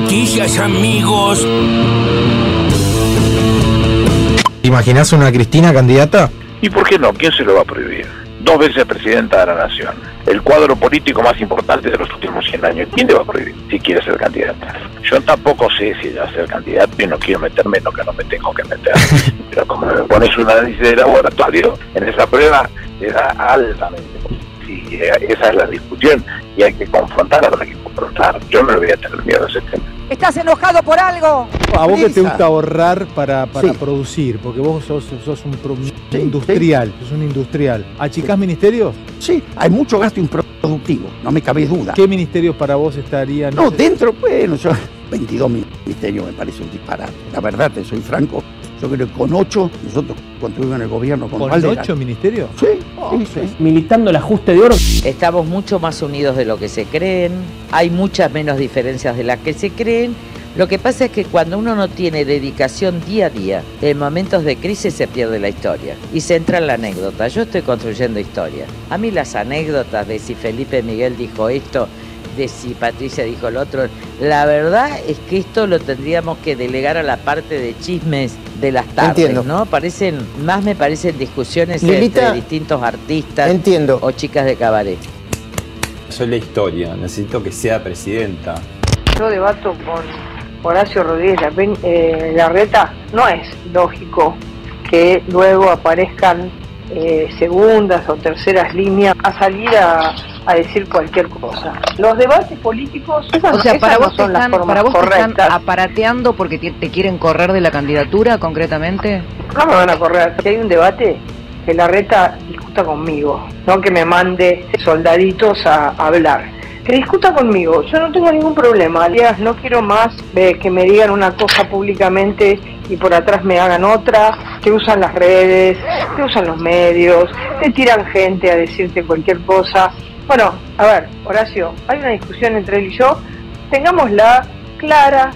noticias, amigos. ¿Te imaginas una Cristina candidata? ¿Y por qué no? ¿Quién se lo va a prohibir? Dos veces presidenta de la nación. El cuadro político más importante de los últimos 100 años. ¿Quién le va a prohibir si quiere ser candidata? Yo tampoco sé si ella va a ser candidata y no quiero meterme en lo que no me tengo que meter. Pero como me pones un análisis de laboratorio, en esa prueba era altamente y esa es la discusión y hay que confrontar, habrá que confrontar. Yo no le voy a tener miedo a ese tema. ¿Estás enojado por algo? A vos que te gusta ahorrar para, para producir, porque vos sos, sos un pro- industrial, sos un industrial. ¿Achicás ministerios? Sí, hay mucho gasto improductivo, no me cabe duda. ¿Qué ministerios para vos estarían? No, dentro, bueno, yo, 22 ministerios me parece un disparate. La verdad, te soy franco, yo creo que con 8 nosotros construimos en el gobierno con, ¿Con ocho ministerios? Sí, sí, sí. militando el ajuste de oro. Estamos mucho más unidos de lo que se creen, hay muchas menos diferencias de las que se creen. Lo que pasa es que cuando uno no tiene dedicación día a día, en momentos de crisis se pierde la historia y se entra en la anécdota. Yo estoy construyendo historia. A mí las anécdotas de si Felipe Miguel dijo esto, de si Patricia dijo lo otro, la verdad es que esto lo tendríamos que delegar a la parte de chismes de las tardes, Entiendo. ¿no? Parecen, más me parecen discusiones Lilita, entre distintos artistas Entiendo. o chicas de cabaret. Soy la historia, necesito que sea presidenta. Yo debato con Horacio Rodríguez eh, Larreta. No es lógico que luego aparezcan eh, segundas o terceras líneas a salir a, a decir cualquier cosa. Los debates políticos esas- O sea, esas para vos, son las están, para vos te están correctas. aparateando porque te, te quieren correr de la candidatura concretamente. No me van a correr. Si hay un debate, que la reta discuta conmigo, no que me mande soldaditos a, a hablar. Que discuta conmigo, yo no tengo ningún problema. Alias, no quiero más eh, que me digan una cosa públicamente y por atrás me hagan otra, que usan las redes, que usan los medios, te tiran gente a decirte cualquier cosa. Bueno, a ver, Horacio, hay una discusión entre él y yo, tengámosla clara,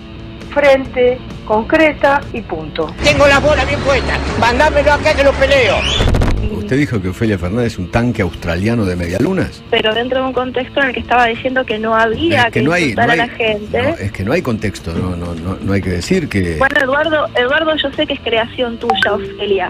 frente, concreta y punto. Tengo la bola bien puesta. Mandámelo acá que lo peleo. ¿Usted dijo que Ofelia Fernández es un tanque australiano de medialunas? pero dentro de un contexto en el que estaba diciendo que no había Es que, que no hay, no a la hay- gente. no, es que no hay contexto, no, no, no, no hay que decir que... Bueno, Eduardo, Eduardo, yo sé que es creación tuya, Ofelia,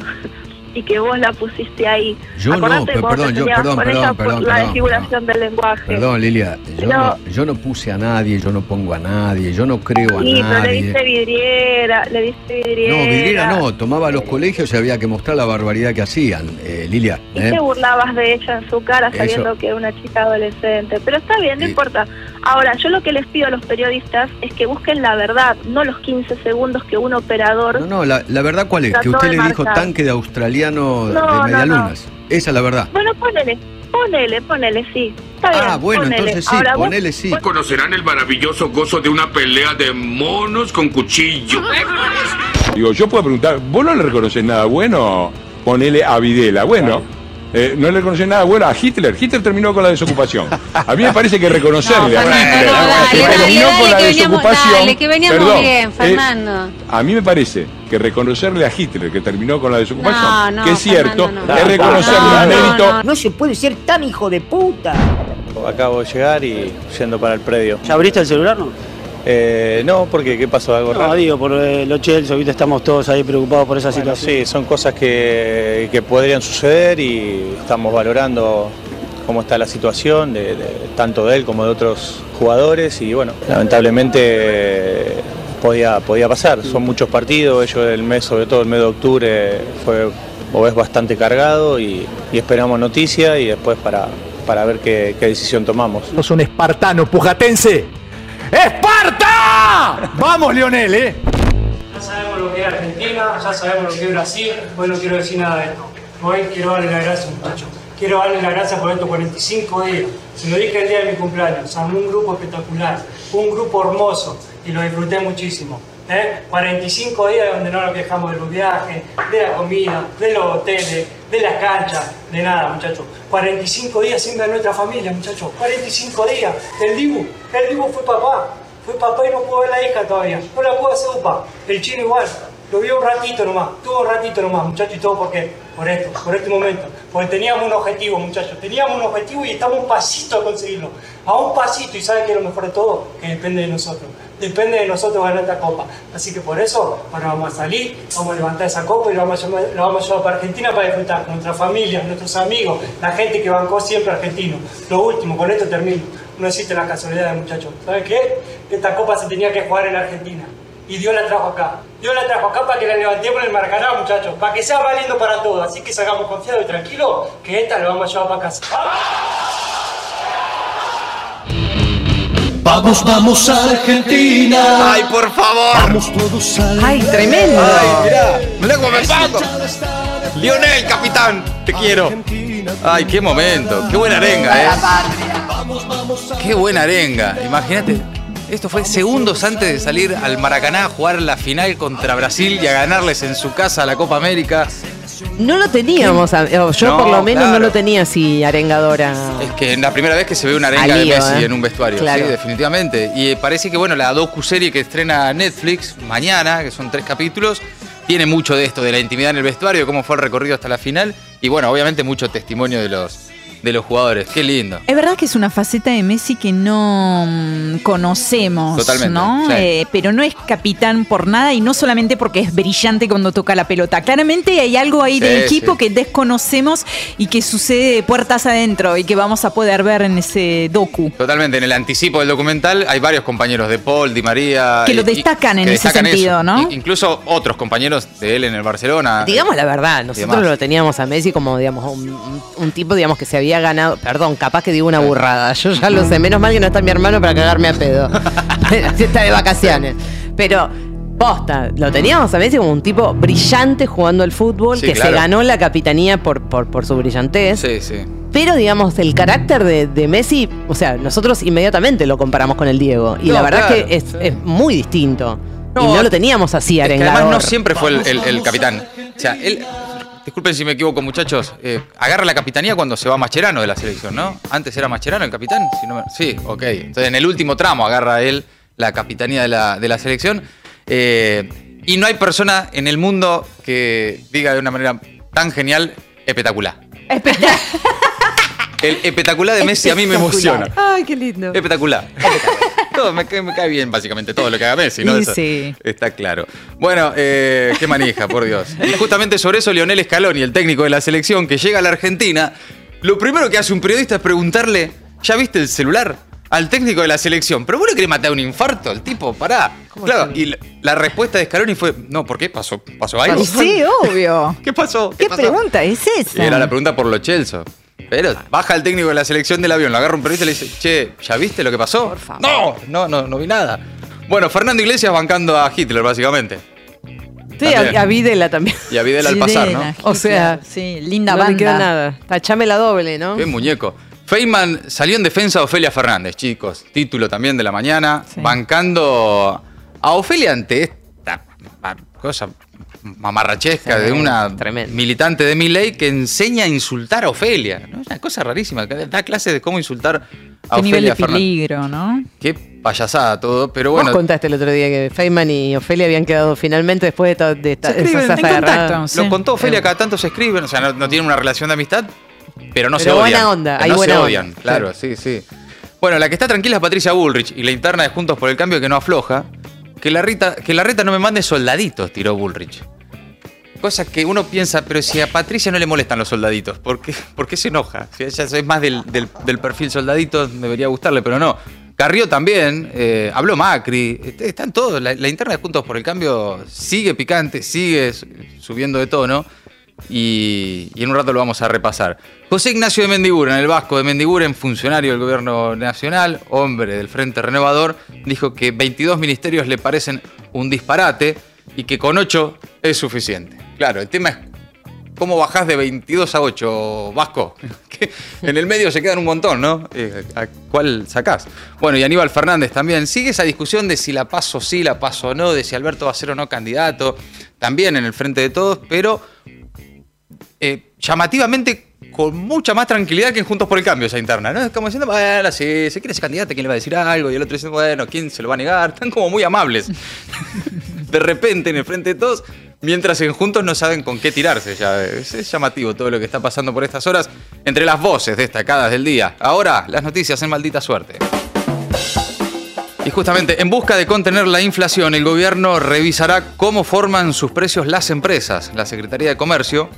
y que vos la pusiste ahí. Yo no, Acordate cuando perdón, yo- perdón, perdón, perdón, la desfiguración del lenguaje. Perdón, Lilia, yo, Pero- no, yo no puse a nadie, yo no pongo a nadie, yo no creo a Sí, pero le nadie. diste vidriera, le diste vidriera. No, vidriera no, tomaba los colegios y había que mostrar la barbaridad que hacían, eh, Lilia. Y ¿eh? te burlabas de ella en su cara Eso. sabiendo que era una chica adolescente. Pero está bien, no Sí. importa. Ahora, yo lo que les pido a los periodistas es que busquen la verdad, no los 15 segundos que un operador No, no, la, la verdad cuál es, que usted le dijo tanque de australiano No, no, de medialunas. Esa es la verdad. Bueno, ponele, ponele, ponele, sí. Está bien, Ah, bueno, ponele. entonces sí, Ahora, vos- ponele sí. Conocerán el maravilloso gozo de una pelea de monos con cuchillo. Digo, yo puedo preguntar, ¿vos no le reconoces nada bueno? Ponele a Videla. Bueno, eh, no le reconoces nada bueno a Hitler. Hitler terminó con la desocupación. A mí me parece que reconocerle a Hitler que terminó con la desocupación. dale, que veníamos Perdón, bien, eh, a mí me parece que reconocerle a Hitler que terminó con la desocupación, No, no, que es cierto, Fernando, no. es reconocerle No, un no, mérito. No se puede ser tan hijo de puta. Acabo de llegar y yendo para el predio. ¿Ya abriste el celular, no? Eh, no, porque ¿qué pasó? ¿Algo No, raro? digo, por eh, los Chelsea, ahorita estamos todos ahí preocupados por esa Bueno, situación. sí, son cosas que, que podrían suceder y estamos valorando cómo está la situación, de, de- tanto de él como de otros jugadores y bueno, lamentablemente eh, podía, podía pasar. Son muchos partidos, ellos el mes, sobre todo el mes de octubre, fue o es bastante cargado y, y esperamos noticias y después para, para ver qué, qué decisión tomamos. Sos un espartano, pujatense. ¡Esparta! Vamos, Lionel, ¿eh? Ya sabemos lo que es Argentina, ya sabemos lo que es Brasil, hoy no quiero decir nada de esto. Hoy quiero darle las gracias, muchachos. Quiero darle las gracias por estos 45 días. Se lo dije el día de mi cumpleaños. Armé un grupo espectacular, un grupo hermoso y lo disfruté muchísimo. ¿eh? 45 días donde no nos quejamos de los viajes, de la comida, de los hoteles, de las canchas, de nada, muchachos. 45 días sin ver nuestra familia, muchachos. 45 días. El Dibu, el Dibu fue papá. Fue papá y no pudo ver la hija todavía. No la pudo hacer upa. El chino igual. lo vi un ratito nomás, todo un ratito nomás, muchachos, y todo porque, por esto, por este momento. Porque teníamos un objetivo, muchachos, teníamos un objetivo y estamos un pasito a conseguirlo. A un pasito, y ¿saben qué es lo mejor de todo? Que depende de nosotros. Depende de nosotros ganar esta copa. Así que por eso, ahora vamos a salir, vamos a levantar esa copa y la vamos a, llevar- la para Argentina para disfrutar con nuestra familia, nuestros amigos, la gente que bancó siempre argentino. Lo último, con esto termino. No existen las casualidades, muchachos. ¿Saben qué? Esta copa se tenía que jugar en Argentina. Y Dios la trajo acá. Dios la trajo acá para que la levantemos en el Maracaná, muchachos. Para que sea valiendo para todos. Así que salgamos confiados y tranquilos que esta la vamos a llevar para casa. Vamos, vamos a Argentina. Ay, por favor. Vamos todos a Ay, tremendo. Ay, mirá, cómo me pago. Lionel, capitán, te quiero. Ay, qué momento, qué buena arenga, eh. Qué buena arenga. Imagínate, esto fue segundos antes de salir al Maracaná a jugar la final contra Brasil y a ganarles en su casa la Copa América. No lo teníamos, yo No, por lo menos no lo tenía así arengadora. Es que es la primera vez que se ve una arenga de Messi ¿eh? en un vestuario, Claro. sí, definitivamente. Y eh, parece que, bueno, la docu-serie que estrena Netflix mañana, que son tres capítulos, tiene mucho de esto, de la intimidad en el vestuario, cómo fue el recorrido hasta la final. Y bueno, obviamente mucho testimonio de los, de los jugadores. Qué lindo. Es verdad que es una faceta de Messi que no mm, conocemos, Totalmente, ¿no? sí. Eh, pero no es capitán por nada y no solamente porque es brillante cuando toca la pelota. Claramente hay algo ahí Sí, del equipo sí. que desconocemos y que sucede de puertas adentro y que vamos a poder ver en ese docu. Totalmente, en el anticipo del documental hay varios compañeros de Paul, Di María. Que lo y- destacan en que ese destacan sentido, eso. ¿no? Incluso otros compañeros de él en el Barcelona. Digamos la verdad, nosotros lo teníamos a Messi como, digamos, un tipo, digamos, que se había ganado, perdón, capaz que digo una burrada, yo ya lo sé, menos mal que no está mi hermano para cagarme a pedo, está de vacaciones, pero posta, lo teníamos a Messi como un tipo brillante jugando al fútbol, Sí, que se ganó la capitanía por, por, por su brillantez, Sí, sí. pero digamos, el carácter de, de Messi, o sea, nosotros inmediatamente lo comparamos con el Diego, y No, la verdad claro, que es, es muy distinto. y No, lo teníamos así Es que arengador. además no siempre fue el, el- el capitán. O sea, él. Disculpen si me equivoco, muchachos. eh, agarra la capitanía cuando se va Mascherano de la selección, ¿no? Antes era Mascherano el capitán. Si no me- Sí, ok. Entonces en el último tramo agarra él la capitanía de la, de la selección. Eh, y no hay persona en el mundo que diga de una manera tan genial, espectacular. El espectacular de Messi a mí me emociona. Ay, qué lindo. Espectacular. Todo, me, cae, me cae bien, básicamente, todo lo que haga Messi, ¿no? Eso sí. Está claro. Bueno, eh, qué manija, por Dios. Y justamente sobre eso, Lionel Scaloni, el técnico de la selección que llega a la Argentina, lo primero que hace un periodista es preguntarle: ¿Ya viste el celular? Al técnico de la selección. ¿Pero vos le querés matar un infarto al tipo? Pará. Claro, y la, la respuesta de Scaloni fue: No, ¿por qué? ¿Pasó, pasó algo? Sí, obvio. ¿Qué pasó? ¿Qué, pasó? pregunta es esa? Era la pregunta por lo Chelso. Pero baja el técnico de la selección del avión, lo agarra un periodista y le dice, che, ¿ya viste lo que pasó? Por favor. No, no, no, no vi nada. Bueno, Fernando Iglesias bancando a Hitler, básicamente. Sí, También. a, a Videla también. Y a Videla al pasar, ¿no? O sea, sí, linda no banda. le queda nada. Tachame la doble, ¿no? Qué muñeco. Feynman salió en defensa de Ofelia Fernández, chicos. Título también de la mañana. Bancando a Ofelia ante esta cosa mamarrachesca de una militante de Milley que enseña a insultar a Ofelia. ¿no? Es una cosa rarísima. que Da clases de cómo insultar a Qué nivel Ofelia de Fernández. peligro, ¿no? Qué payasada todo, pero Vos bueno. contaste el otro día que Feynman y Ofelia habían quedado finalmente después de, to- de esta- Se escriben, esas en agarradas. contacto. Lo contó Ofelia, cada tanto se escriben, o sea, no, no tienen una relación de amistad, pero no se odian. buena onda, hay no buena se onda. odian, claro, sí, sí. Bueno, la que está tranquila es Patricia Bullrich y la interna de Juntos por el Cambio que no afloja. Que la, Rita, que la reta no me mande soldaditos, tiró Bullrich. Cosa que uno piensa, pero si a Patricia no le molestan los soldaditos, ¿por qué, se enoja? Si ella es más del, perfil soldadito, debería gustarle, pero no. Carrió también, eh, habló Macri, est- están todos. La, la interna de Juntos por el Cambio sigue picante, sigue subiendo de tono y, y en un rato lo vamos a repasar. José Ignacio de Mendiguren, el vasco de Mendiguren, funcionario del gobierno nacional, hombre del Frente Renovador, dijo que 22 ministerios le parecen un disparate y que con 8 es suficiente. Claro, el tema es cómo bajás de 22 a 8, Vasco. Que en el medio se quedan un montón, ¿no? Eh, ¿A cuál sacás? Bueno, y Aníbal Fernández también. Sigue esa discusión de si la paso sí, la paso no, de si Alberto va a ser o no candidato, también en el frente de todos, pero eh, llamativamente con mucha más tranquilidad que en Juntos por el Cambio esa interna, ¿no? Es como diciendo, bueno, si se quiere ser candidato, ¿quién le va a decir algo? Y el otro diciendo, bueno, ¿quién se lo va a negar? Están como muy amables. de repente en el frente de todos, mientras en juntos no saben con qué tirarse. Ya es, llamativo todo lo que está pasando por estas horas entre las voces destacadas del día. Ahora, las noticias en maldita suerte. Y justamente, en busca de contener la inflación, el gobierno revisará cómo forman sus precios las empresas. La Secretaría de Comercio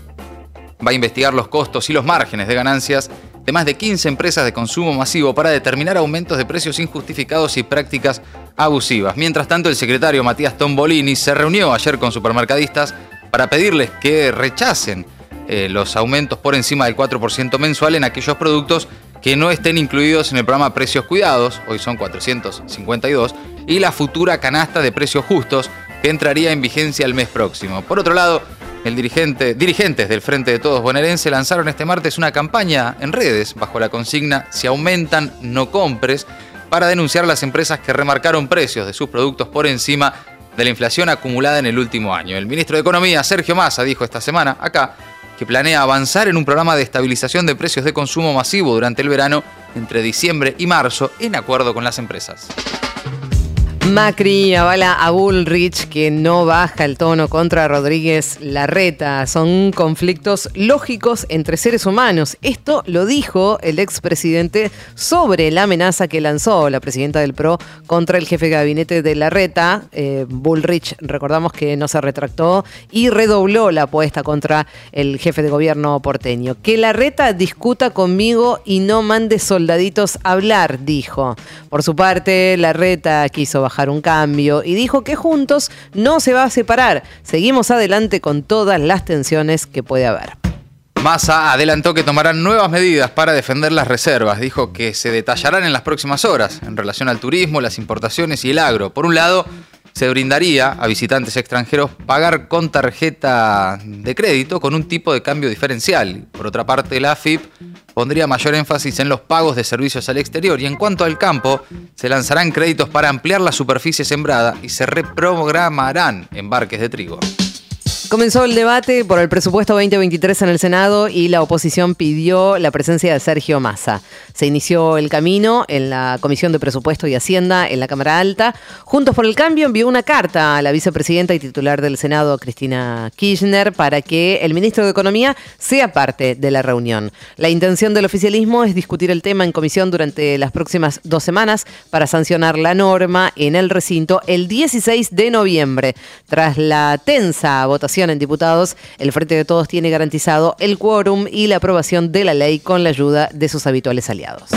va a investigar los costos y los márgenes de ganancias de más de 15 empresas de consumo masivo para determinar aumentos de precios injustificados y prácticas abusivas. Mientras tanto, el secretario Matías Tombolini se reunió ayer con supermercadistas para pedirles que rechacen eh, los aumentos por encima del 4% mensual en aquellos productos que no estén incluidos en el programa Precios Cuidados, hoy son 452, y la futura canasta de precios justos que entraría en vigencia el mes próximo. Por otro lado, el dirigente, dirigentes del Frente de Todos bonaerense lanzaron este martes una campaña en redes bajo la consigna Si aumentan, no compres, para denunciar a las empresas que remarcaron precios de sus productos por encima de la inflación acumulada en el último año. El ministro de Economía, Sergio Massa, dijo esta semana acá que planea avanzar en un programa de estabilización de precios de consumo masivo durante el verano entre diciembre y marzo en acuerdo con las empresas. Macri avala a Bullrich que no baja el tono contra Rodríguez Larreta. Son conflictos lógicos entre seres humanos. Esto lo dijo el expresidente sobre la amenaza que lanzó la presidenta del PRO contra el jefe de gabinete de Larreta. Eh, Bullrich, recordamos que no se retractó y redobló la apuesta contra el jefe de gobierno porteño. Que Larreta discuta conmigo y no mande soldaditos a hablar, dijo. Por su parte, Larreta quiso bajar un cambio y dijo que juntos no se va a separar. Seguimos adelante con todas las tensiones que puede haber. Massa adelantó que tomarán nuevas medidas para defender las reservas. Dijo que se detallarán en las próximas horas en relación al turismo, las importaciones y el agro. Por un lado, se brindaría a visitantes extranjeros pagar con tarjeta de crédito con un tipo de cambio diferencial. Por otra parte, la AFIP pondría mayor énfasis en los pagos de servicios al exterior y en cuanto al campo, se lanzarán créditos para ampliar la superficie sembrada y se reprogramarán embarques de trigo. Comenzó el debate por el presupuesto 2023 en el Senado y la oposición pidió la presencia de Sergio Massa. Se inició el camino en la Comisión de Presupuesto y Hacienda en la Cámara Alta. Juntos por el Cambio envió una carta a la vicepresidenta y titular del Senado, Cristina Kirchner, para que el ministro de Economía sea parte de la reunión. La intención del oficialismo es discutir el tema en comisión durante las próximas dos semanas para sancionar la norma en el recinto el 16 de noviembre. Tras la tensa votación en diputados, el Frente de Todos tiene garantizado el quórum y la aprobación de la ley con la ayuda de sus habituales aliados.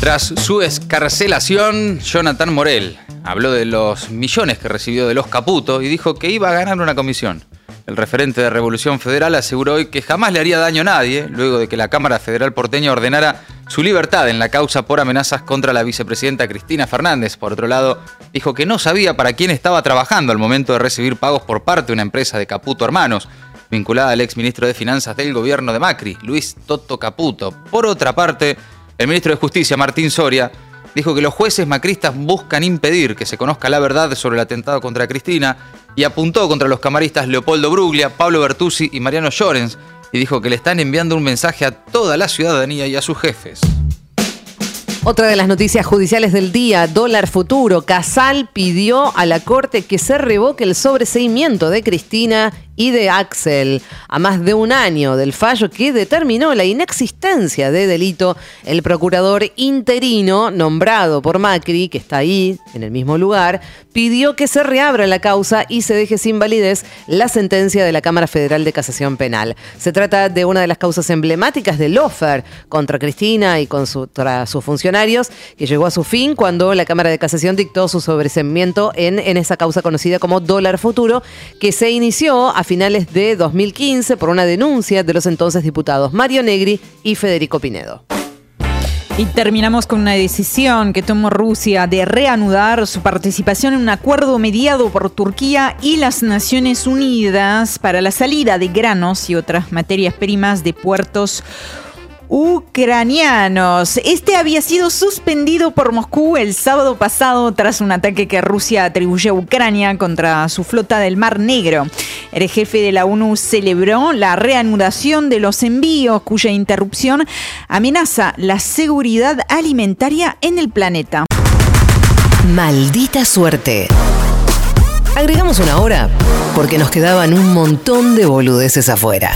Tras su escarcelación, Jonathan Morel habló de los millones que recibió de los Caputo y dijo que iba a ganar una comisión. El referente de Revolución Federal aseguró hoy que jamás le haría daño a nadie, luego de que la Cámara Federal porteña ordenara su libertad en la causa por amenazas contra la vicepresidenta Cristina Fernández. Por otro lado, dijo que no sabía para quién estaba trabajando al momento de recibir pagos por parte de una empresa de Caputo Hermanos, vinculada al exministro de Finanzas del gobierno de Macri, Luis Toto Caputo. Por otra parte, el ministro de Justicia, Martín Soria, dijo que los jueces macristas buscan impedir que se conozca la verdad sobre el atentado contra Cristina y apuntó contra los camaristas Leopoldo Bruglia, Pablo Bertuzzi y Mariano Llorens y dijo que le están enviando un mensaje a toda la ciudadanía y a sus jefes. Otra de las noticias judiciales del día, dólar futuro. Casal pidió a la Corte que se revoque el sobreseimiento de Cristina y de Axel a más de un año del fallo que determinó la inexistencia de delito. El procurador interino nombrado por Macri, que está ahí, en el mismo lugar, pidió que se reabra la causa y se deje sin validez la sentencia de la Cámara Federal de Casación Penal. Se trata de una de las causas emblemáticas del Lofer contra Cristina y contra sus funcionarios, que llegó a su fin cuando la Cámara de Casación dictó su sobreseimiento en, en esa causa conocida como dólar futuro, que se inició a finales de 2015 por una denuncia de los entonces diputados Mario Negri y Federico Pinedo. Y terminamos con una decisión que tomó Rusia de reanudar su participación en un acuerdo mediado por Turquía y las Naciones Unidas para la salida de granos y otras materias primas de puertos ucranianos. Este había sido suspendido por Moscú el sábado pasado tras un ataque que Rusia atribuyó a Ucrania contra su flota del Mar Negro. El jefe de la ONU celebró la reanudación de los envíos cuya interrupción amenaza la seguridad alimentaria en el planeta. Maldita suerte. Agregamos una hora porque nos quedaban un montón de boludeces afuera.